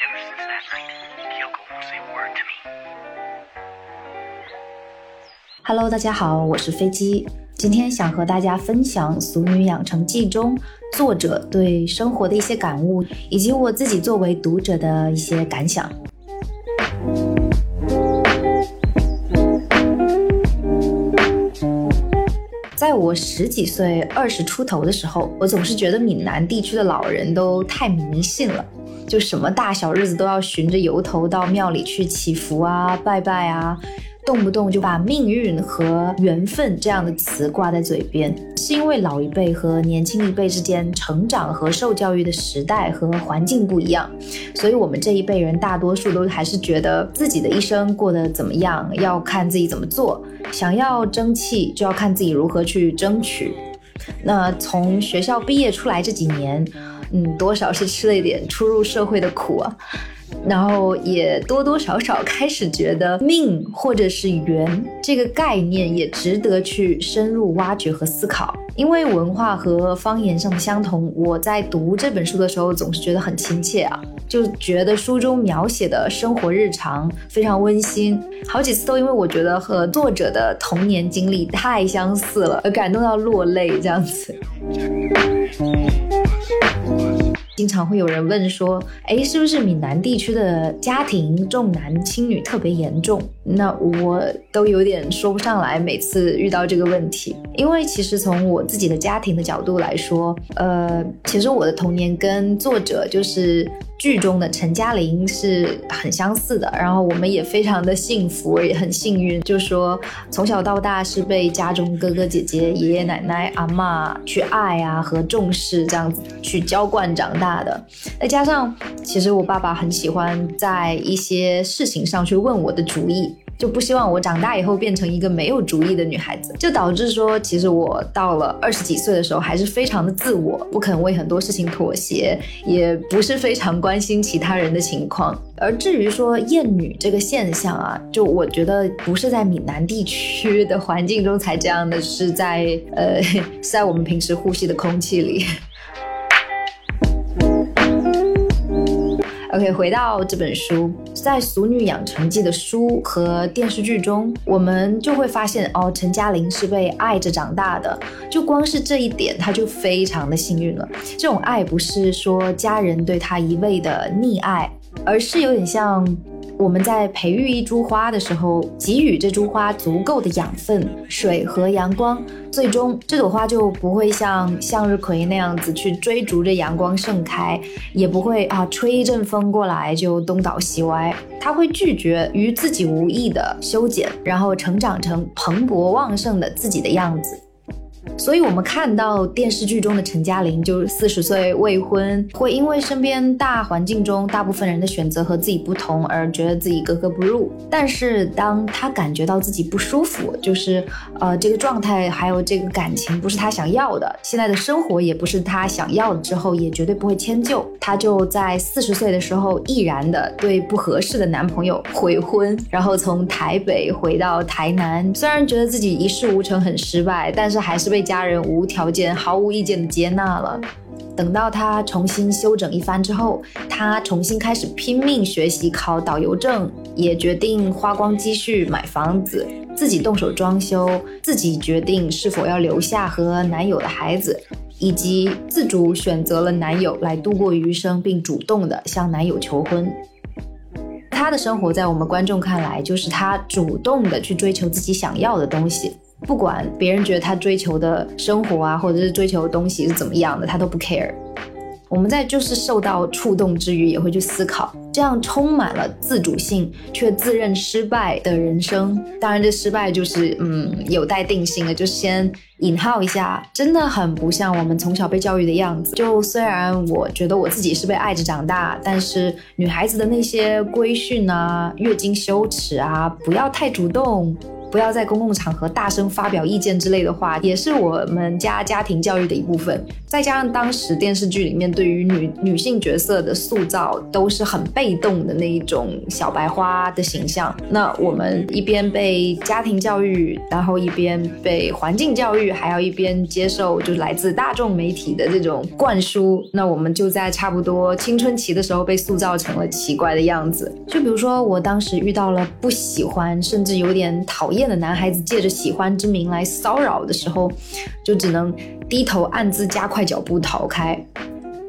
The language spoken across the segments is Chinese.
Ever since that night, Kyoko won't say a word to me. Hello，大家好，我是飞机。今天想和大家分享《俗女养成记》中作者对生活的一些感悟，以及我自己作为读者的一些感想。在我十几岁、二十出头的时候，我总是觉得闽南地区的老人都太迷信了，就什么大小日子都要循着由头到庙里去祈福啊、拜拜啊。动不动就把命运和缘分这样的词挂在嘴边，是因为老一辈和年轻一辈之间成长和受教育的时代和环境不一样，所以我们这一辈人大多数都还是觉得自己的一生过得怎么样要看自己怎么做，想要争气就要看自己如何去争取。那从学校毕业出来这几年，嗯，多少是吃了一点初入社会的苦啊。然后也多多少少开始觉得命或者是缘这个概念也值得去深入挖掘和思考，因为文化和方言上的相同，我在读这本书的时候总是觉得很亲切啊，就觉得书中描写的生活日常非常温馨，好几次都因为我觉得和作者的童年经历太相似了而感动到落泪这样子。经常会有人问说，哎，是不是闽南地区的家庭重男轻女特别严重？那我都有点说不上来。每次遇到这个问题，因为其实从我自己的家庭的角度来说，呃，其实我的童年跟作者就是。剧中的陈嘉玲是很相似的，然后我们也非常的幸福，也很幸运，就说从小到大是被家中哥哥姐姐、爷爷奶奶、阿妈去爱啊和重视，这样子去浇灌长大的。再加上，其实我爸爸很喜欢在一些事情上去问我的主意。就不希望我长大以后变成一个没有主意的女孩子，就导致说，其实我到了二十几岁的时候，还是非常的自我，不肯为很多事情妥协，也不是非常关心其他人的情况。而至于说厌女这个现象啊，就我觉得不是在闽南地区的环境中才这样的，是在呃，在我们平时呼吸的空气里。OK，回到这本书，在《俗女养成记》的书和电视剧中，我们就会发现，哦，陈嘉玲是被爱着长大的。就光是这一点，她就非常的幸运了。这种爱不是说家人对她一味的溺爱，而是有点像。我们在培育一株花的时候，给予这株花足够的养分、水和阳光，最终这朵花就不会像向日葵那样子去追逐着阳光盛开，也不会啊吹一阵风过来就东倒西歪。它会拒绝与自己无意的修剪，然后成长成蓬勃旺盛的自己的样子。所以，我们看到电视剧中的陈嘉玲，就是四十岁未婚，会因为身边大环境中大部分人的选择和自己不同而觉得自己格格不入。但是，当她感觉到自己不舒服，就是呃这个状态还有这个感情不是她想要的，现在的生活也不是她想要的之后，也绝对不会迁就。她就在四十岁的时候毅然的对不合适的男朋友悔婚，然后从台北回到台南。虽然觉得自己一事无成，很失败，但是还是被。家人无条件、毫无意见的接纳了。等到他重新休整一番之后，他重新开始拼命学习考导游证，也决定花光积蓄买房子，自己动手装修，自己决定是否要留下和男友的孩子，以及自主选择了男友来度过余生，并主动的向男友求婚。他的生活在我们观众看来，就是他主动的去追求自己想要的东西。不管别人觉得他追求的生活啊，或者是追求的东西是怎么样的，他都不 care。我们在就是受到触动之余，也会去思考，这样充满了自主性却自认失败的人生。当然，这失败就是嗯有待定性的，就先引号一下，真的很不像我们从小被教育的样子。就虽然我觉得我自己是被爱着长大，但是女孩子的那些规训啊、月经羞耻啊、不要太主动。不要在公共场合大声发表意见之类的话，也是我们家家庭教育的一部分。再加上当时电视剧里面对于女女性角色的塑造都是很被动的那一种小白花的形象，那我们一边被家庭教育，然后一边被环境教育，还要一边接受就是来自大众媒体的这种灌输，那我们就在差不多青春期的时候被塑造成了奇怪的样子。就比如说我当时遇到了不喜欢，甚至有点讨厌厌的男孩子，借着喜欢之名来骚扰的时候，就只能低头暗自加快脚步逃开。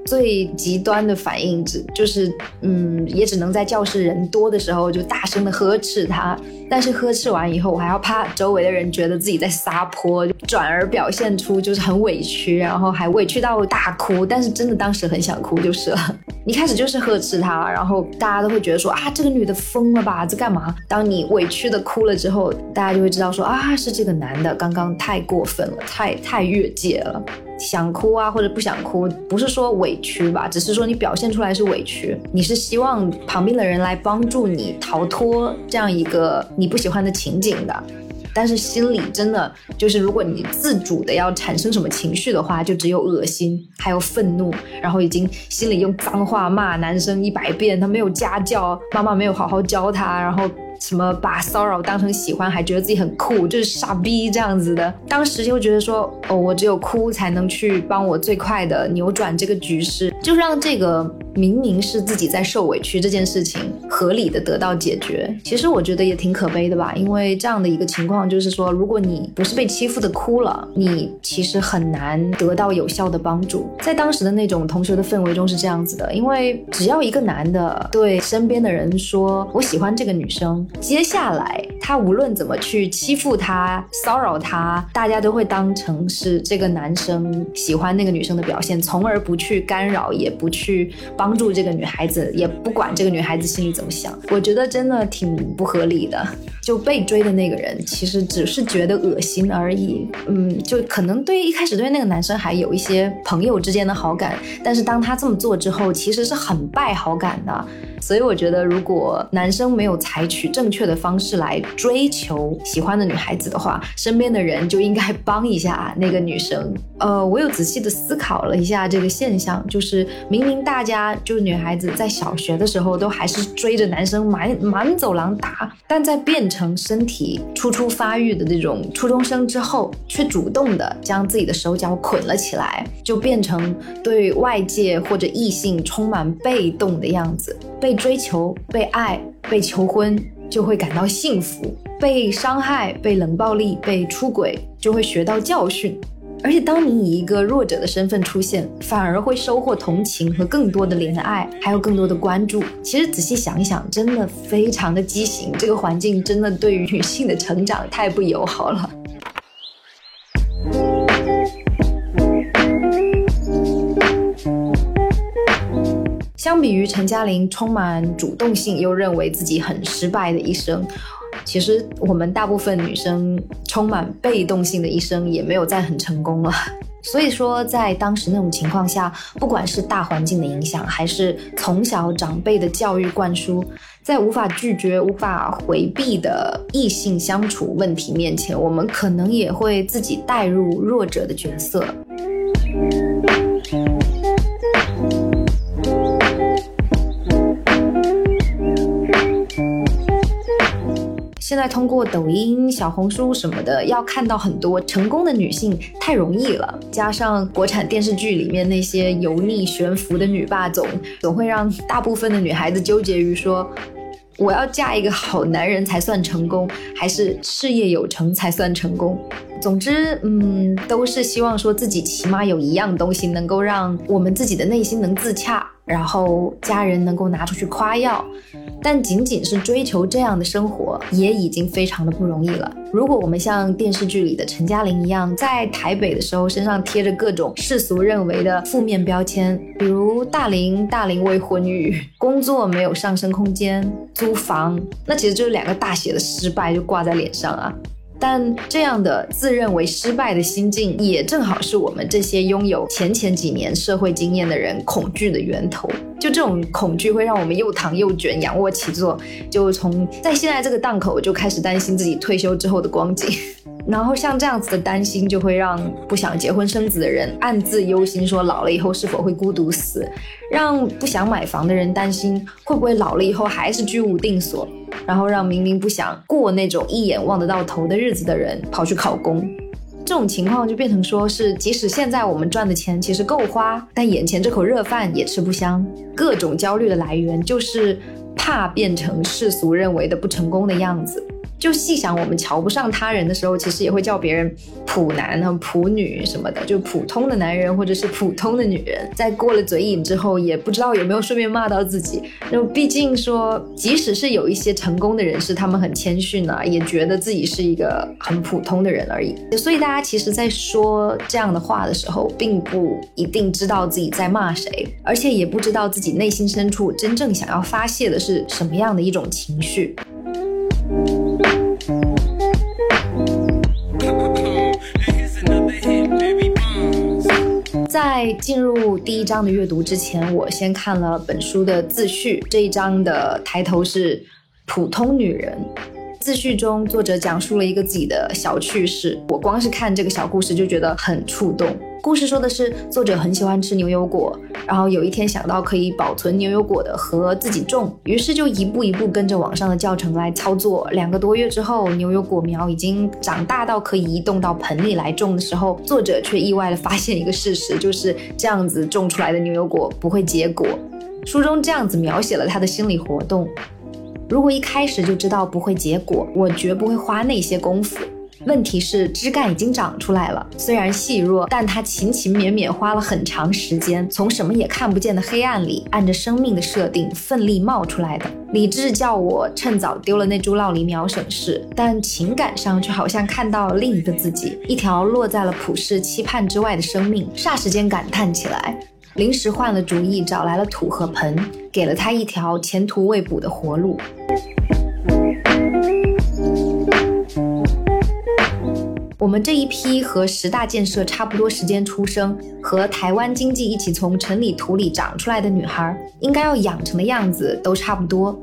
最极端的反应只就是，嗯，也只能在教室人多的时候就大声的呵斥他。但是呵斥完以后，我还要怕周围的人觉得自己在撒泼，转而表现出就是很委屈，然后还委屈到大哭。但是真的当时很想哭就是了。一开始就是呵斥他，然后大家都会觉得说啊，这个女的疯了吧，在干嘛？当你委屈的哭了之后，大家就会知道说啊，是这个男的刚刚太过分了，太太越界了。想哭啊，或者不想哭，不是说委屈吧，只是说你表现出来是委屈，你是希望旁边的人来帮助你逃脱这样一个你不喜欢的情景的。但是心里真的就是，如果你自主的要产生什么情绪的话，就只有恶心，还有愤怒，然后已经心里用脏话骂男生一百遍，他没有家教，妈妈没有好好教他，然后。什么把骚扰当成喜欢，还觉得自己很酷，就是傻逼这样子的。当时就觉得说，哦，我只有哭才能去帮我最快的扭转这个局势，就让这个明明是自己在受委屈这件事情合理的得到解决。其实我觉得也挺可悲的吧，因为这样的一个情况就是说，如果你不是被欺负的哭了，你其实很难得到有效的帮助。在当时的那种同学的氛围中是这样子的，因为只要一个男的对身边的人说我喜欢这个女生。接下来，他无论怎么去欺负他、骚扰他，大家都会当成是这个男生喜欢那个女生的表现，从而不去干扰，也不去帮帮助这个女孩子，也不管这个女孩子心里怎么想。我觉得真的挺不合理的。就被追的那个人，其实只是觉得恶心而已。嗯，就可能对一开始对那个男生还有一些朋友之间的好感，但是当他这么做之后，其实是很败好感的。所以我觉得，如果男生没有采取正确的方式来追求喜欢的女孩子的话，身边的人就应该帮一下那个女生。呃，我有仔细的思考了一下这个现象，就是明明大家就是女孩子在小学的时候都还是追着男生满满走廊打，但在变成身体初初发育的这种初中生之后，却主动的将自己的手脚捆了起来，就变成对外界或者异性充满被动的样子。被追求、被爱、被求婚，就会感到幸福；被伤害、被冷暴力、被出轨，就会学到教训。而且，当你以一个弱者的身份出现，反而会收获同情和更多的怜爱，还有更多的关注。其实仔细想一想，真的非常的畸形。这个环境真的对于女性的成长太不友好了。相比于陈嘉玲充满主动性又认为自己很失败的一生，其实我们大部分女生充满被动性的一生也没有再很成功了。所以说，在当时那种情况下，不管是大环境的影响，还是从小长辈的教育灌输，在无法拒绝、无法回避的异性相处问题面前，我们可能也会自己带入弱者的角色。现在通过抖音、小红书什么的，要看到很多成功的女性太容易了。加上国产电视剧里面那些油腻悬浮的女霸总，总会让大部分的女孩子纠结于说：我要嫁一个好男人才算成功，还是事业有成才算成功？总之，嗯，都是希望说自己起码有一样东西能够让我们自己的内心能自洽。然后家人能够拿出去夸耀，但仅仅是追求这样的生活，也已经非常的不容易了。如果我们像电视剧里的陈嘉玲一样，在台北的时候身上贴着各种世俗认为的负面标签，比如大龄、大龄未婚育、工作没有上升空间、租房，那其实就是两个大写的失败就挂在脸上啊。但这样的自认为失败的心境，也正好是我们这些拥有前前几年社会经验的人恐惧的源头。就这种恐惧会让我们又躺又卷，仰卧起坐，就从在现在这个档口就开始担心自己退休之后的光景。然后像这样子的担心，就会让不想结婚生子的人暗自忧心，说老了以后是否会孤独死；让不想买房的人担心会不会老了以后还是居无定所；然后让明明不想过那种一眼望得到头的日子的人跑去考公。这种情况就变成说是，即使现在我们赚的钱其实够花，但眼前这口热饭也吃不香。各种焦虑的来源就是怕变成世俗认为的不成功的样子。就细想，我们瞧不上他人的时候，其实也会叫别人普男和普女什么的，就普通的男人或者是普通的女人。在过了嘴瘾之后，也不知道有没有顺便骂到自己。那毕竟说，即使是有一些成功的人士，他们很谦逊啊，也觉得自己是一个很普通的人而已。所以大家其实，在说这样的话的时候，并不一定知道自己在骂谁，而且也不知道自己内心深处真正想要发泄的是什么样的一种情绪。在进入第一章的阅读之前，我先看了本书的自序。这一章的抬头是“普通女人”。自序中，作者讲述了一个自己的小趣事。我光是看这个小故事就觉得很触动。故事说的是，作者很喜欢吃牛油果，然后有一天想到可以保存牛油果的核自己种，于是就一步一步跟着网上的教程来操作。两个多月之后，牛油果苗已经长大到可以移动到盆里来种的时候，作者却意外的发现一个事实，就是这样子种出来的牛油果不会结果。书中这样子描写了他的心理活动：如果一开始就知道不会结果，我绝不会花那些功夫。问题是枝干已经长出来了，虽然细弱，但它勤勤勉勉花了很长时间，从什么也看不见的黑暗里，按着生命的设定奋力冒出来的。理智叫我趁早丢了那株烙梨苗省事，但情感上却好像看到了另一个自己，一条落在了普世期盼之外的生命，霎时间感叹起来。临时换了主意，找来了土和盆，给了他一条前途未卜的活路。我们这一批和十大建设差不多时间出生，和台湾经济一起从城里土里长出来的女孩，应该要养成的样子都差不多，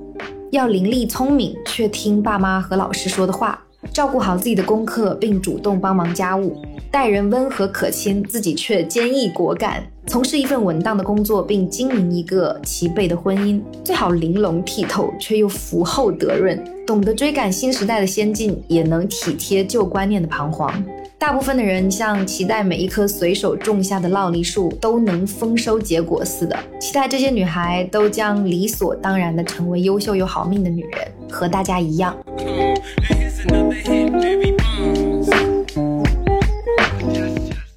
要伶俐聪明，却听爸妈和老师说的话，照顾好自己的功课，并主动帮忙家务，待人温和可亲，自己却坚毅果敢。从事一份稳当的工作，并经营一个齐备的婚姻，最好玲珑剔透，却又福厚德润，懂得追赶新时代的先进，也能体贴旧观念的彷徨。大部分的人像期待每一棵随手种下的烙梨树都能丰收结果似的，期待这些女孩都将理所当然的成为优秀又好命的女人，和大家一样。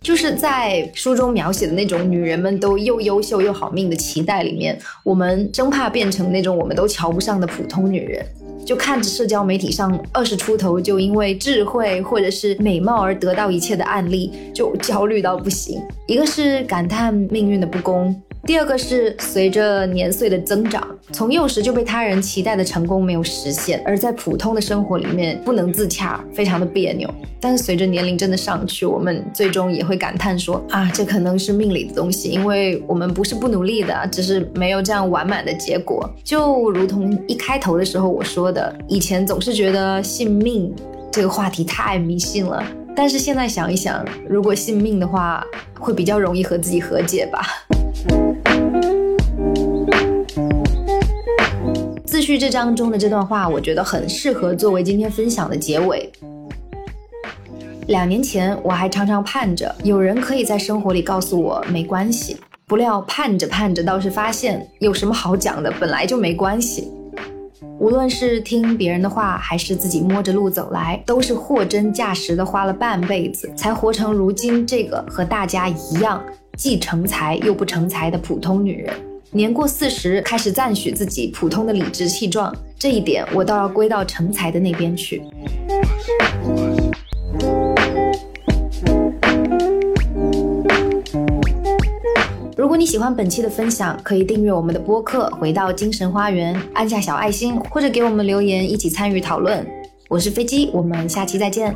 就是在书中描写的那种女人们都又优秀又好命的期待里面，我们生怕变成那种我们都瞧不上的普通女人。就看着社交媒体上二十出头就因为智慧或者是美貌而得到一切的案例，就焦虑到不行。一个是感叹命运的不公。第二个是随着年岁的增长，从幼时就被他人期待的成功没有实现，而在普通的生活里面不能自洽，非常的别扭。但是随着年龄真的上去，我们最终也会感叹说啊，这可能是命里的东西，因为我们不是不努力的，只是没有这样完满的结果。就如同一开头的时候我说的，以前总是觉得信命这个话题太迷信了，但是现在想一想，如果信命的话，会比较容易和自己和解吧。自序这章中的这段话，我觉得很适合作为今天分享的结尾。两年前，我还常常盼着有人可以在生活里告诉我没关系，不料盼着盼着，倒是发现有什么好讲的，本来就没关系。无论是听别人的话，还是自己摸着路走来，都是货真价实的花了半辈子，才活成如今这个和大家一样。既成才又不成才的普通女人，年过四十开始赞许自己普通的理直气壮，这一点我倒要归到成才的那边去。如果你喜欢本期的分享，可以订阅我们的播客，回到精神花园，按下小爱心，或者给我们留言，一起参与讨论。我是飞机，我们下期再见。